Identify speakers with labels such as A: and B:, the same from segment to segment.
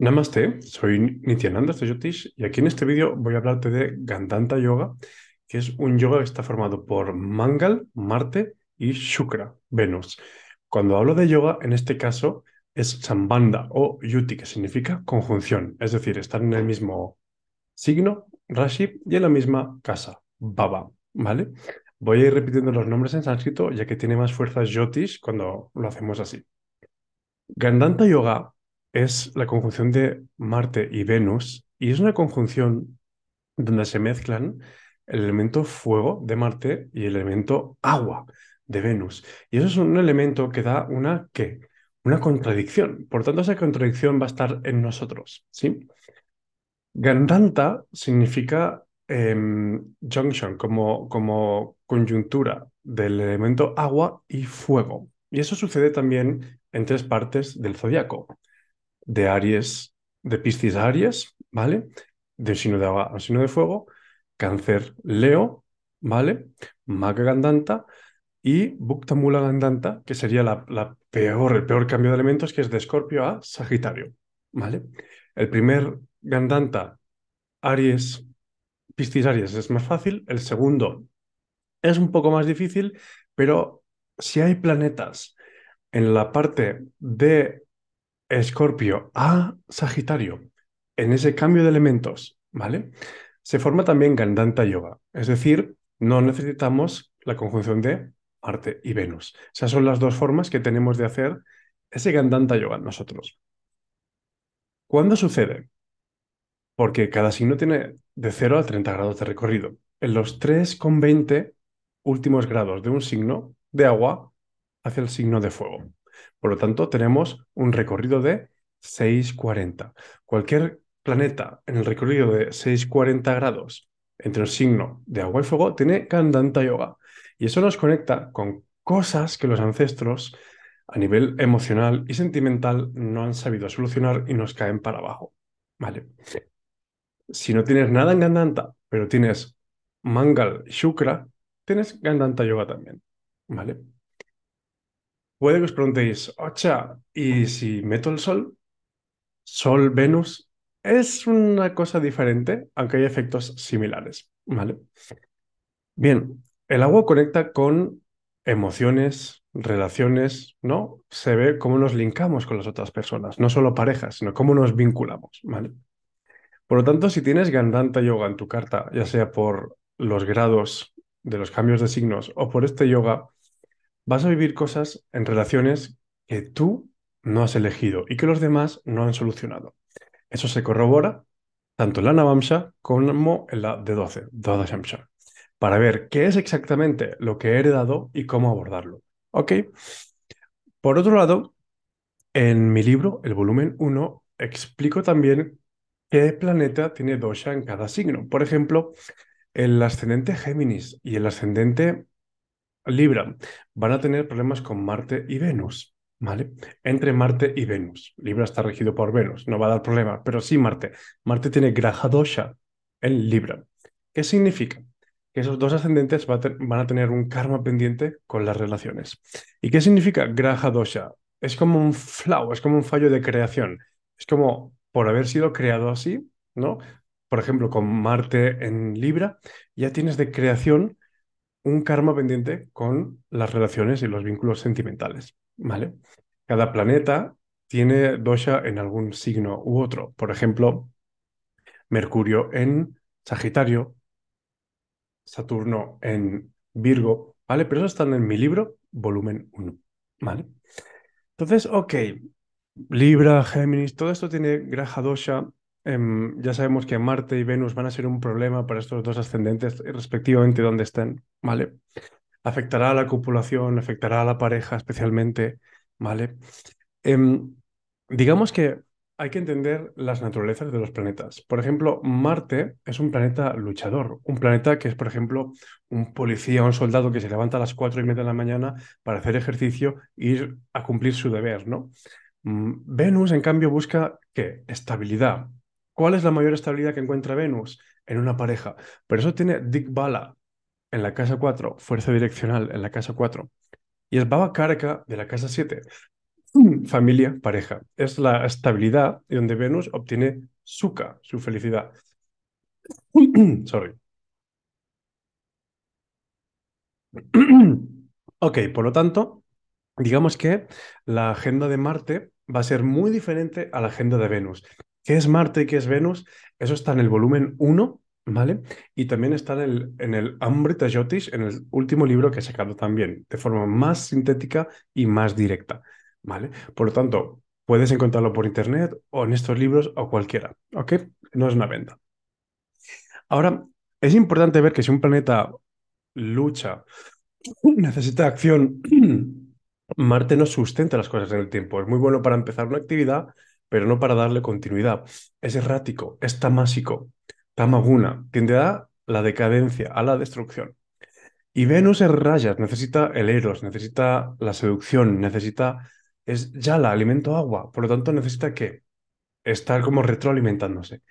A: Namaste, soy Nityananda Jyotish y aquí en este vídeo voy a hablarte de Gandanta Yoga, que es un yoga que está formado por Mangal, Marte y Shukra, Venus. Cuando hablo de yoga, en este caso es Sambandha o Yuti, que significa conjunción, es decir, estar en el mismo signo, Rashi, y en la misma casa, Baba, ¿vale? Voy a ir repitiendo los nombres en sánscrito, ya que tiene más fuerza Jyotish cuando lo hacemos así. Gandanta Yoga es la conjunción de Marte y Venus y es una conjunción donde se mezclan el elemento fuego de Marte y el elemento agua de Venus. Y eso es un elemento que da una ¿qué? Una contradicción. Por tanto, esa contradicción va a estar en nosotros, ¿sí? Gandanta significa em, junction, como, como conjuntura del elemento agua y fuego. Y eso sucede también en tres partes del zodiaco de Aries, de Piscis Aries, ¿vale? De signo de agua a signo de fuego, Cáncer, Leo, ¿vale? Maga Gandanta y Buktamula Gandanta, que sería la, peor, el peor cambio de elementos, que es de Escorpio a Sagitario, ¿vale? El primer Gandanta, Aries, Piscis Aries es más fácil, el segundo es un poco más difícil, pero si hay planetas en la parte de Escorpio a Sagitario, en ese cambio de elementos, ¿vale? Se forma también Gandanta Yoga, es decir, no necesitamos la conjunción de Marte y Venus. Esas son las dos formas que tenemos de hacer ese Gandanta Yoga nosotros. ¿Cuándo sucede? Porque cada signo tiene de 0 a 30 grados de recorrido. En los 3,20 últimos grados de un signo de agua hacia el signo de fuego. Por lo tanto, tenemos un recorrido de 640. Cualquier planeta en el recorrido de 640 grados entre el signo de agua y fuego tiene Gandanta Yoga. Y eso nos conecta con cosas que los ancestros a nivel emocional y sentimental no han sabido solucionar y nos caen para abajo. ¿Vale? Si no tienes nada en Gandanta, pero tienes Mangal Shukra, tienes Gandanta Yoga también. ¿Vale? Puede que os preguntéis, ocha, ¿y si meto el Sol? Sol, Venus, es una cosa diferente, aunque hay efectos similares, ¿vale? Bien, el agua conecta con emociones, relaciones, ¿no? Se ve cómo nos linkamos con las otras personas, no solo parejas, sino cómo nos vinculamos, ¿vale? Por lo tanto, si tienes Gandanta Yoga en tu carta, ya sea por los grados de los cambios de signos o por este yoga, vas a vivir cosas en relaciones que tú no has elegido y que los demás no han solucionado. Eso se corrobora tanto en la Navamsha como en la D12, Dodashamsha, para ver qué es exactamente lo que he heredado y cómo abordarlo. ¿Ok? Por otro lado, en mi libro, el volumen 1, explico también qué planeta tiene dosha en cada signo. Por ejemplo, el ascendente Géminis y el ascendente Libra, van a tener problemas con Marte y Venus, ¿vale? Entre Marte y Venus. Libra está regido por Venus, no va a dar problema, pero sí Marte. Marte tiene Graha Dosha en Libra. ¿Qué significa? Que esos dos ascendentes van a tener un karma pendiente con las relaciones. ¿Y qué significa Graha Dosha? Es como un flaw, es como un fallo de creación. Es como por haber sido creado así, ¿no? Por ejemplo, con Marte en Libra, ya tienes de creación un karma pendiente con las relaciones y los vínculos sentimentales, ¿vale? Cada planeta tiene dosha en algún signo u otro. Por ejemplo, Mercurio en Sagitario, Saturno en Virgo, ¿vale? Pero eso están en mi libro, volumen 1, ¿vale? Entonces, ok, Libra, Géminis, todo esto tiene graja dosha Em, ya sabemos que Marte y Venus van a ser un problema para estos dos ascendentes, respectivamente donde estén, ¿vale? Afectará a la copulación, afectará a la pareja especialmente, ¿vale? Em, digamos que hay que entender las naturalezas de los planetas. Por ejemplo, Marte es un planeta luchador, un planeta que es, por ejemplo, un policía, un soldado que se levanta a las cuatro y media de la mañana para hacer ejercicio e ir a cumplir su deber, ¿no? Mm, Venus, en cambio, busca ¿qué? Estabilidad, ¿Cuál es la mayor estabilidad que encuentra Venus? En una pareja. Por eso tiene Dick Bala en la casa 4, fuerza direccional en la casa 4. Y es Baba Karaka de la casa 7, familia, pareja. Es la estabilidad donde Venus obtiene suka, su felicidad. Sorry. ok, por lo tanto, digamos que la agenda de Marte va a ser muy diferente a la agenda de Venus. ¿Qué es Marte y qué es Venus? Eso está en el volumen 1, ¿vale? Y también está en el, en el Amrita en el último libro que he sacado también, de forma más sintética y más directa, ¿vale? Por lo tanto, puedes encontrarlo por internet o en estos libros o cualquiera, ¿ok? No es una venta. Ahora, es importante ver que si un planeta lucha, necesita acción, Marte no sustenta las cosas en el tiempo. Es muy bueno para empezar una actividad, pero no para darle continuidad. Es errático, es tamásico, tamaguna, tiende a la decadencia, a la destrucción. Y Venus en rayas, necesita el eros, necesita la seducción, necesita, es ya la alimento agua, por lo tanto necesita que estar como retroalimentándose.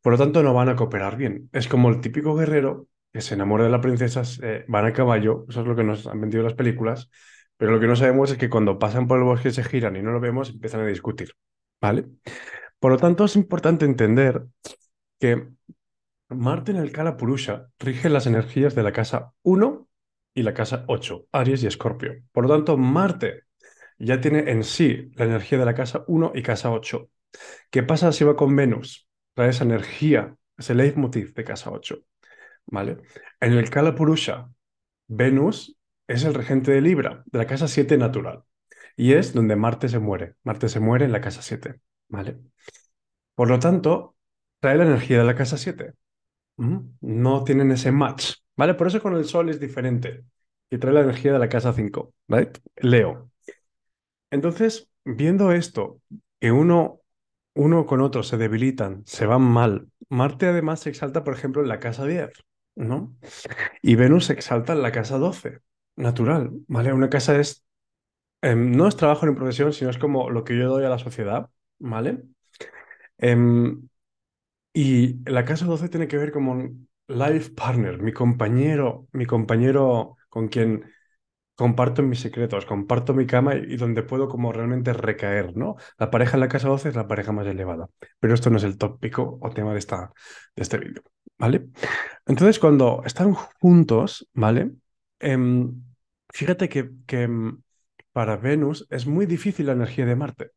A: Por lo tanto no van a cooperar bien. Es como el típico guerrero que se enamora de la princesa, van a caballo, eso es lo que nos han vendido las películas, pero lo que no sabemos es que cuando pasan por el bosque se giran y no lo vemos, empiezan a discutir, ¿vale? Por lo tanto, es importante entender que Marte en el Kala Purusha rige las energías de la casa 1 y la casa 8, Aries y Escorpio. Por lo tanto, Marte ya tiene en sí la energía de la casa 1 y casa 8. ¿Qué pasa si va con Venus? Trae esa energía, ese leitmotiv de casa 8. ¿Vale? En el Kala Purusha, Venus es el regente de Libra, de la casa 7 natural. Y es donde Marte se muere. Marte se muere en la casa 7. ¿Vale? Por lo tanto, trae la energía de la casa 7. No tienen ese match. ¿Vale? Por eso con el Sol es diferente. Y trae la energía de la casa 5. ¿Vale? Leo. Entonces, viendo esto, que uno, uno con otro se debilitan, se van mal. Marte además se exalta, por ejemplo, en la casa 10. ¿no? Y Venus se exalta en la casa 12, natural, ¿vale? Una casa es, em, no es trabajo ni profesión, sino es como lo que yo doy a la sociedad, ¿vale? Em, y la casa 12 tiene que ver como un life partner, mi compañero, mi compañero con quien comparto mis secretos, comparto mi cama y, donde puedo como realmente recaer, ¿no? La pareja en la casa 12 es la pareja más elevada, pero esto no es el tópico o tema de, esta, de este vídeo, ¿vale? Entonces, cuando están juntos, ¿vale? Em, fíjate que, para Venus es muy difícil la energía de Marte.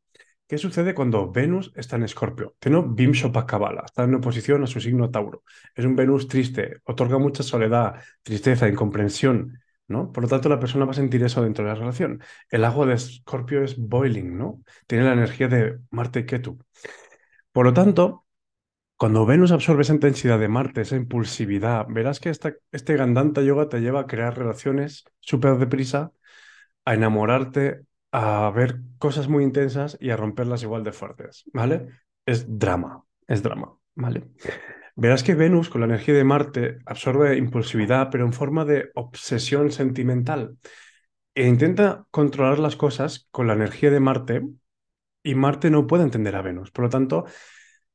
A: ¿Qué sucede cuando Venus está en Escorpio? Tiene Bimshopakabala, está en oposición a su signo Tauro. Es un Venus triste, otorga mucha soledad, tristeza, incomprensión, ¿no? Por lo tanto, la persona va a sentir eso dentro de la relación. El agua de Escorpio es boiling, ¿no? Tiene la energía de Marte y Ketu. Por lo tanto, cuando Venus absorbe esa intensidad de Marte, esa impulsividad, verás que este Gandanta Yoga te lleva a crear relaciones súper deprisa, a enamorarte, a ver cosas muy intensas y a romperlas igual de fuertes, ¿vale? Es drama, es drama, ¿vale? Verás que Venus, con la energía de Marte, absorbe impulsividad, pero en forma de obsesión sentimental. E intenta controlar las cosas con la energía de Marte y Marte no puede entender a Venus. Por lo tanto,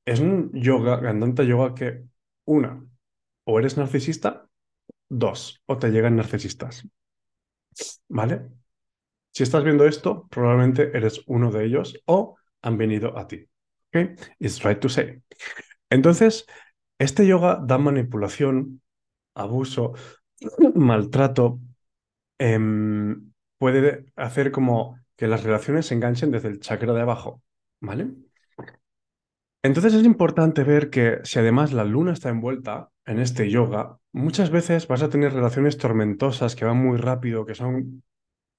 A: es un yoga, Gandanta yoga que, una, o eres narcisista, dos, o te llegan narcisistas. ¿Vale? Si estás viendo esto, probablemente eres uno de ellos o han venido a ti. ¿Ok? It's right to say. Entonces, este yoga da manipulación, abuso, maltrato, em, puede hacer como que las relaciones se enganchen desde el chakra de abajo, ¿vale? Entonces es importante ver que si además la luna está envuelta en este yoga, muchas veces vas a tener relaciones tormentosas que van muy rápido, que son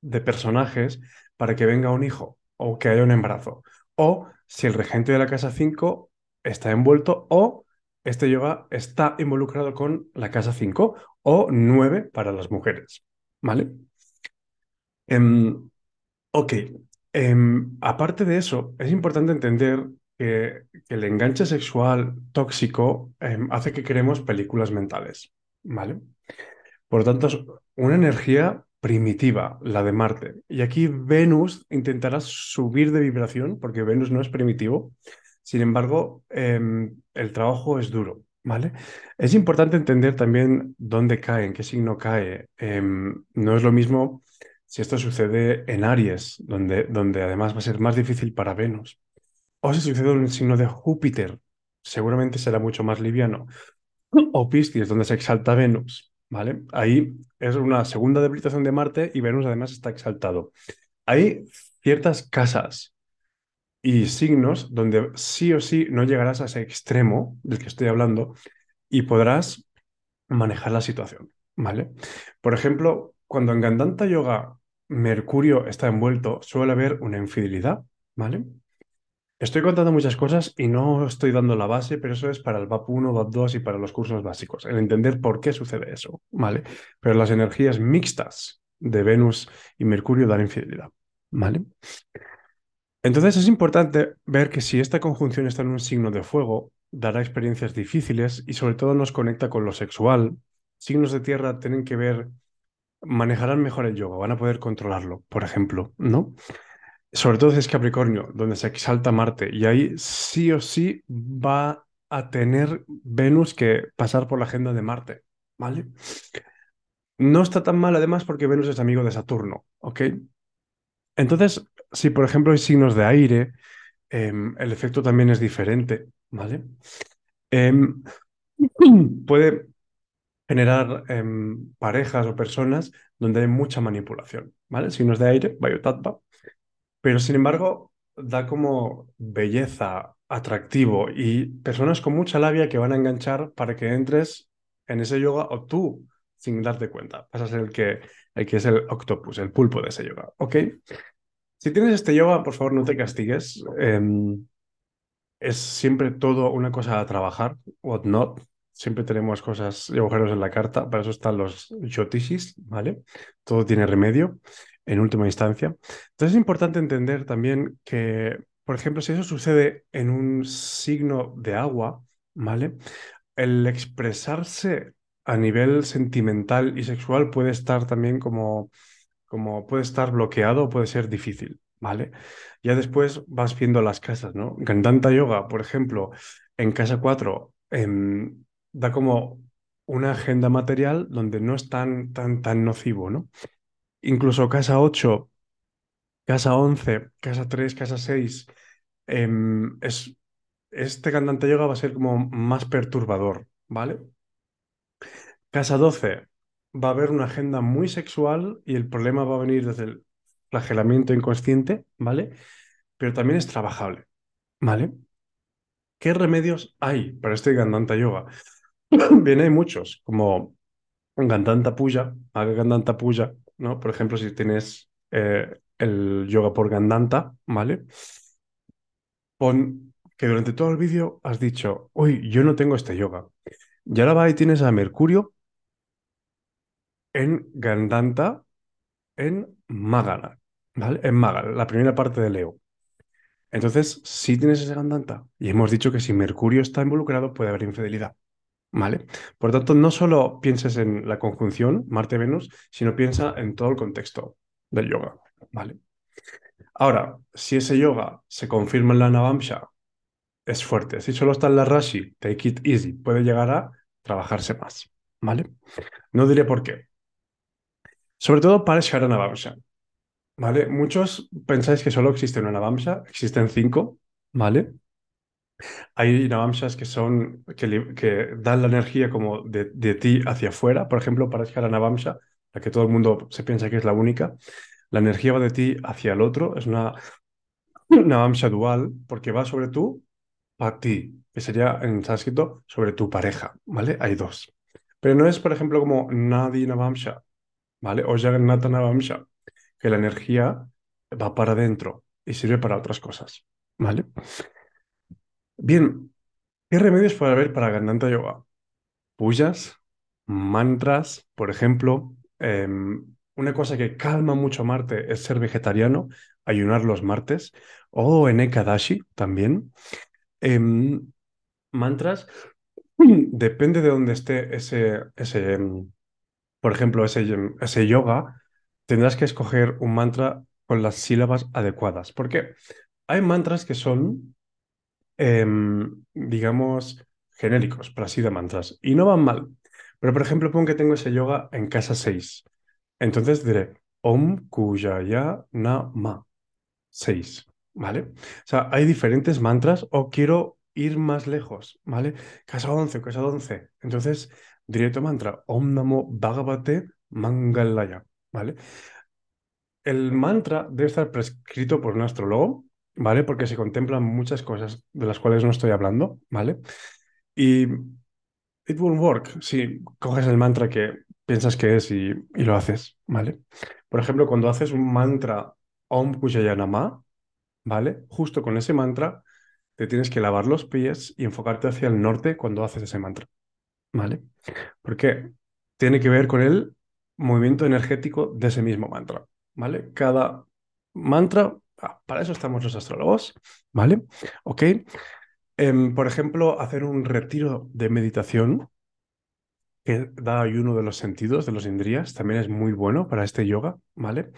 A: de personajes para que venga un hijo o que haya un embarazo. O si el regente de la casa 5 está envuelto o este yoga está involucrado con la casa 5 o 9 para las mujeres. ¿Vale? Em, ok. Em, aparte de eso, es importante entender que, el enganche sexual tóxico em, hace que creemos películas mentales. ¿Vale? Por lo tanto, es una energía primitiva, la de Marte. Y aquí Venus intentará subir de vibración, porque Venus no es primitivo, sin embargo, em, el trabajo es duro, ¿vale? Es importante entender también dónde cae, en qué signo cae. Em, no es lo mismo si esto sucede en Aries, donde, donde además va a ser más difícil para Venus, o si sucede en el signo de Júpiter, seguramente será mucho más liviano, o Piscis, donde se exalta Venus, ¿vale? Ahí es una segunda debilitación de Marte y Venus además está exaltado. Hay ciertas casas y signos donde sí o sí no llegarás a ese extremo del que estoy hablando y podrás manejar la situación, ¿vale? Por ejemplo, cuando en Gandanta Yoga Mercurio está envuelto, suele haber una infidelidad, ¿vale? Estoy contando muchas cosas y no estoy dando la base, pero eso es para el VAP 1, VAP 2 y para los cursos básicos, el entender por qué sucede eso, ¿vale? Pero las energías mixtas de Venus y Mercurio dan infidelidad, ¿vale? Entonces es importante ver que si esta conjunción está en un signo de fuego, dará experiencias difíciles y sobre todo nos conecta con lo sexual. Signos de tierra tienen que ver, manejarán mejor el yoga, van a poder controlarlo, por ejemplo, ¿no? Sobre todo si es Capricornio, donde se exalta Marte y ahí sí o sí va a tener Venus que pasar por la agenda de Marte, ¿vale? No está tan mal además porque Venus es amigo de Saturno, ¿ok? Entonces, si por ejemplo hay signos de aire, em, el efecto también es diferente, ¿vale? Em, puede generar em, parejas o personas donde hay mucha manipulación, ¿vale? Signos de aire, Vayotattva, pero sin embargo da como belleza, atractivo y personas con mucha labia que van a enganchar para que entres en ese yoga o tú sin darte cuenta. Vas a ser el que, el que es el octopus, el pulpo de ese yoga, ¿ok? Si tienes este yoga, por favor, no te castigues. Em, es siempre todo una cosa a trabajar, what not. Siempre tenemos cosas y agujeros en la carta, para eso están los yotishis, ¿vale? Todo tiene remedio en última instancia. Entonces es importante entender también que, por ejemplo, si eso sucede en un signo de agua, ¿vale? El expresarse a nivel sentimental y sexual puede estar también como, como puede estar bloqueado puede ser difícil, ¿vale? Ya después vas viendo las casas, ¿no? Gandanta Yoga, por ejemplo, en casa 4, em, da como una agenda material donde no es tan, tan, tan nocivo, ¿no? Incluso casa 8, casa 11, casa 3, casa 6, em, es, este Gandanta Yoga va a ser como más perturbador, ¿vale? Casa 12, va a haber una agenda muy sexual y el problema va a venir desde el flagelamiento inconsciente, ¿vale? Pero también es trabajable, ¿vale? ¿Qué remedios hay para este Gandanta Yoga? Bien, hay muchos, como Gandanta Puya, haga Gandanta Puya, ¿no? Por ejemplo, si tienes eh, el yoga por Gandanta, ¿vale? Pon que durante todo el vídeo has dicho, uy, yo no tengo este yoga. Y ahora va y tienes a Mercurio en Gandanta, en Magala, ¿vale? En Magala, la primera parte de Leo. Entonces, si tienes ese Gandanta, y hemos dicho que si Mercurio está involucrado puede haber infidelidad, ¿vale? Por tanto, no solo pienses en la conjunción Marte-Venus, sino piensa en todo el contexto del yoga, ¿vale? Ahora, si ese yoga se confirma en la Navamsha, es fuerte. Si solo está en la Rashi, take it easy, puede llegar a trabajarse más, ¿vale? No diré por qué, sobre todo para Shara Navamsa. ¿Vale? Muchos pensáis que solo existe una Navamsa, existen cinco, ¿vale? Hay Navamsas que son, que, que dan la energía como de, de, ti hacia afuera. Por ejemplo, para Shara Navamsa, la que todo el mundo se piensa que es la única, la energía va de ti hacia el otro, es una Navamsa dual, porque va sobre tú, para ti, que sería en sánscrito sobre tu pareja, ¿vale? Hay dos. Pero no es, por ejemplo, como Nadi Navamsa, ¿vale? O Jagannatha Navamsha, que la energía va para adentro y sirve para otras cosas, ¿vale? Bien, ¿qué remedios puede haber para Gandanta Yoga? Puyas, mantras, por ejemplo. Eh, una cosa que calma mucho Marte es ser vegetariano, ayunar los martes, o en Ekadashi también. Eh, mantras, depende de dónde esté ese, ese por ejemplo, ese, ese yoga, tendrás que escoger un mantra con las sílabas adecuadas. Porque hay mantras que son, eh, digamos, genéricos, para así de mantras, y no van mal. Pero, por ejemplo, pongo que tengo ese yoga en casa 6. Entonces diré, Om Kujaya Nama. Seis, ¿vale? O sea, hay diferentes mantras o quiero ir más lejos, ¿vale? Casa 11, casa 11. Entonces, directo mantra, Om Namo Bhagavate Mangalaya, ¿vale? El mantra debe estar prescrito por un astrólogo, ¿vale? Porque se contemplan muchas cosas de las cuales no estoy hablando, ¿vale? Y it will work si coges el mantra que piensas que es y, lo haces, ¿vale? Por ejemplo, cuando haces un mantra Om Kujayanama, ¿vale? Justo con ese mantra te tienes que lavar los pies y enfocarte hacia el norte cuando haces ese mantra, ¿vale? Porque tiene que ver con el movimiento energético de ese mismo mantra, ¿vale? Cada mantra, ah, para eso estamos los astrólogos, ¿vale? Ok. Em, por ejemplo, hacer un retiro de meditación que da ayuno de los sentidos, de los indrías, también es muy bueno para este yoga, ¿vale?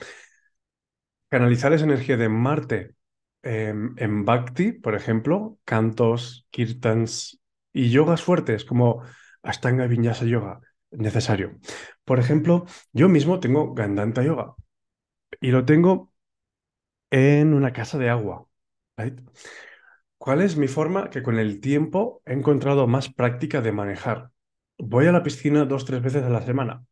A: Canalizar esa energía de Marte em, en Bhakti, por ejemplo, cantos, kirtans y yogas fuertes como Ashtanga Vinyasa Yoga, necesario. Por ejemplo, yo mismo tengo Gandanta Yoga y lo tengo en una casa de agua. ¿Cuál es mi forma que con el tiempo he encontrado más práctica de manejar? Voy a la piscina dos, tres veces a la semana.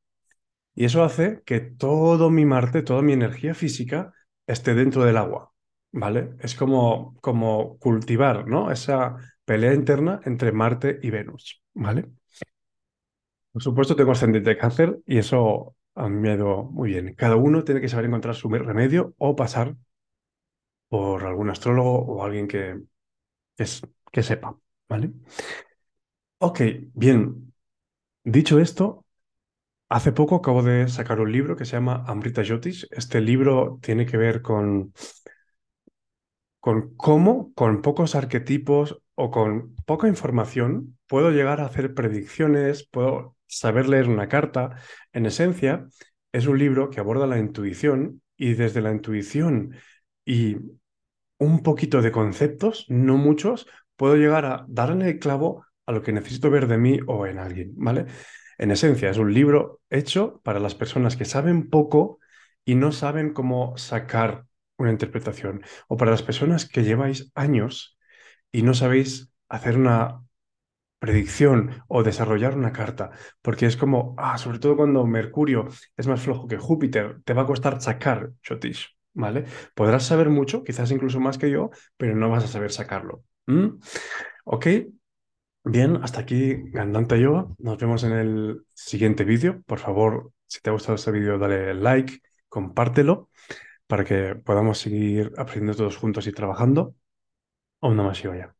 A: Y eso hace que todo mi Marte, toda mi energía física esté dentro del agua. ¿Vale? Es como, como cultivar, ¿no? Esa pelea interna entre Marte y Venus. ¿Vale? Por supuesto, tengo ascendente de cáncer y eso a mí me ha ido muy bien. Cada uno tiene que saber encontrar su remedio o pasar por algún astrólogo o alguien que, es, que sepa, ¿vale? Ok, bien. Dicho esto, hace poco acabo de sacar un libro que se llama Amrita Jyotish. Este libro tiene que ver con, con cómo, con pocos arquetipos o con poca información, puedo llegar a hacer predicciones, puedo saber leer una carta. En esencia, es un libro que aborda la intuición y desde la intuición y un poquito de conceptos, no muchos, puedo llegar a dar en el clavo a lo que necesito ver de mí o en alguien, ¿vale? En esencia, es un libro hecho para las personas que saben poco y no saben cómo sacar una interpretación, o para las personas que lleváis años y no sabéis hacer una predicción o desarrollar una carta, porque es como, ah, sobre todo cuando Mercurio es más flojo que Júpiter, te va a costar sacar Chotish, ¿vale? Podrás saber mucho, quizás incluso más que yo, pero no vas a saber sacarlo. Ok, bien, hasta aquí Gandanta Yoga. Nos vemos en el siguiente vídeo. Por favor, si te ha gustado este vídeo, dale like, compártelo para que podamos seguir aprendiendo todos juntos y trabajando. Om Namah Shivaya.